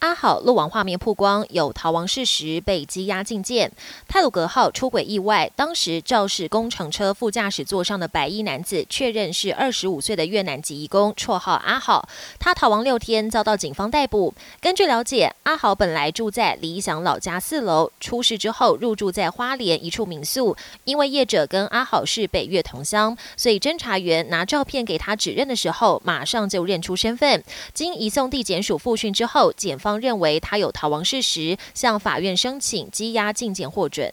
阿好落网画面曝光，有逃亡事实被羁押禁见。泰鲁格号出轨意外，当时肇事工程车副驾驶座上的白衣男子确认是二十五岁的越南籍移工，绰号阿好。他逃亡六天，遭到警方逮捕。根据了解，阿好本来住在理想老家四楼，出事之后入住在花莲一处民宿。因为业者跟阿好是北越同乡，所以侦查员拿照片给他指认的时候，马上就认出身份。经移送地检署复讯之后，检方。方认为他有逃亡事实，向法院申请羁押禁见获准。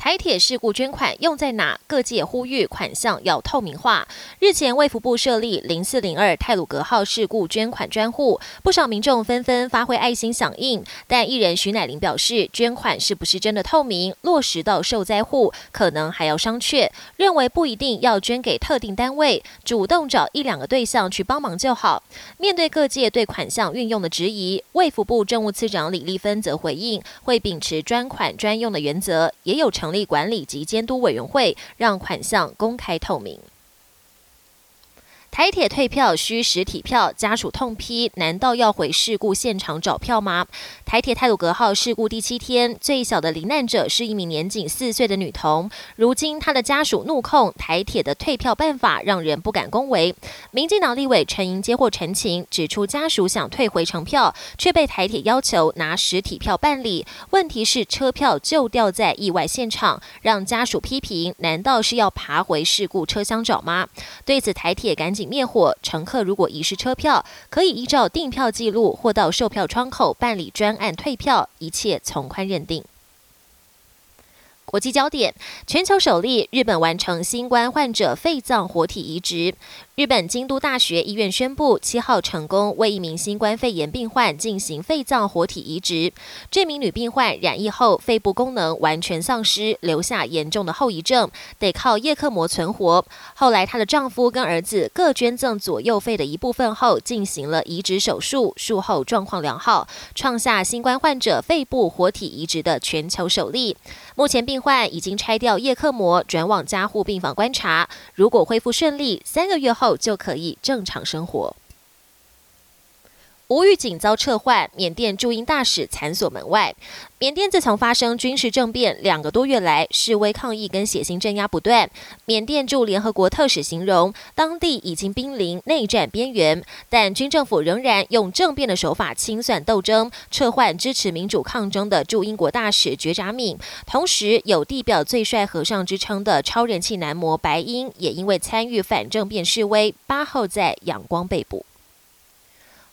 台铁事故捐款用在哪？各界呼吁款项要透明化。日前，卫福部设立零四零二泰鲁格号事故捐款专户，不少民众纷纷发挥爱心响应。但艺人徐乃麟表示，捐款是不是真的透明，落实到受灾户，可能还要商榷。认为不一定要捐给特定单位，主动找一两个对象去帮忙就好。面对各界对款项运用的质疑，卫福部政务次长李丽芬则回应，会秉持专款专用的原则，也有成。成立管理及监督委员会，让款项公开透明。台铁退票需实体票，家属痛批：难道要回事故现场找票吗？台铁泰鲁格号事故第七天，最小的罹难者是一名年仅四岁的女童。如今，她的家属怒控台铁的退票办法让人不敢恭维。民进党立委陈莹接获陈情，指出家属想退回程票，却被台铁要求拿实体票办理。问题是车票就掉在意外现场，让家属批评：难道是要爬回事故车厢找吗？对此，台铁赶紧。灭火，乘客如果遗失车票，可以依照订票记录或到售票窗口办理专案退票，一切从宽认定。国际焦点：全球首例日本完成新冠患者肺脏活体移植。日本京都大学医院宣布，七号成功为一名新冠肺炎病患进行肺脏活体移植。这名女病患染疫后，肺部功能完全丧失，留下严重的后遗症，得靠叶克膜存活。后来，她的丈夫跟儿子各捐赠左右肺的一部分后，进行了移植手术，术后状况良好，创下新冠患者肺部活体移植的全球首例。目前，病患已经拆掉叶克膜，转往加护病房观察。如果恢复顺利，三个月后。就可以正常生活。吴玉景遭撤换，缅甸驻英大使惨锁门外。缅甸自从发生军事政变两个多月来，示威抗议跟血腥镇压不断。缅甸驻联合国特使形容，当地已经濒临内战边缘，但军政府仍然用政变的手法清算斗争，撤换支持民主抗争的驻英国大使觉扎敏。同时，有地表最帅和尚之称的超人气男模白英，也因为参与反政变示威，八号在仰光被捕。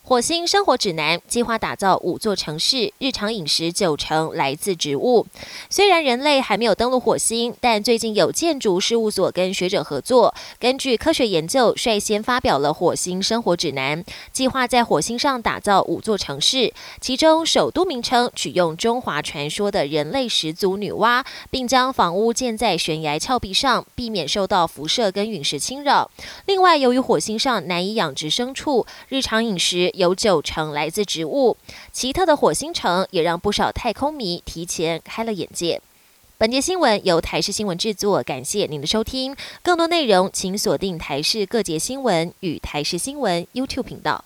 火星生活指南计划打造五座城市，日常饮食九成来自植物。虽然人类还没有登陆火星，但最近有建筑事务所跟学者合作，根据科学研究，率先发表了火星生活指南，计划在火星上打造五座城市。其中首都名称取用中华传说的人类始祖女娲，并将房屋建在悬崖峭壁上，避免受到辐射跟陨石侵扰。另外，由于火星上难以养殖牲畜，日常饮食。有九成来自植物，奇特的火星城也让不少太空迷提前开了眼界。本节新闻由台视新闻制作，感谢您的收听。更多内容请锁定台视各节新闻与台视新闻 YouTube 频道。